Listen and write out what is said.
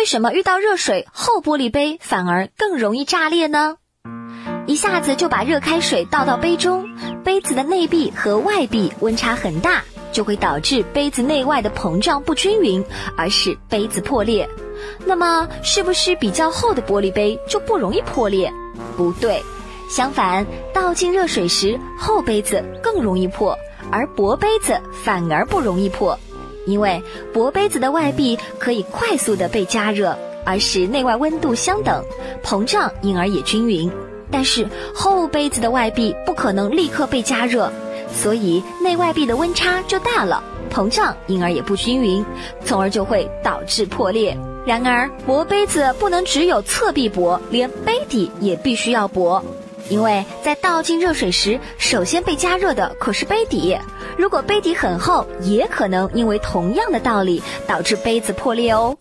为什么遇到热水后玻璃杯反而更容易炸裂呢？一下子就把热开水倒到杯中，杯子的内壁和外壁温差很大，就会导致杯子内外的膨胀不均匀，而使杯子破裂。那么，是不是比较厚的玻璃杯就不容易破裂？不对，相反，倒进热水时，厚杯子更容易破，而薄杯子反而不容易破。因为薄杯子的外壁可以快速的被加热，而使内外温度相等，膨胀因而也均匀。但是厚杯子的外壁不可能立刻被加热，所以内外壁的温差就大了，膨胀因而也不均匀，从而就会导致破裂。然而薄杯子不能只有侧壁薄，连杯底也必须要薄。因为在倒进热水时，首先被加热的可是杯底。如果杯底很厚，也可能因为同样的道理导致杯子破裂哦。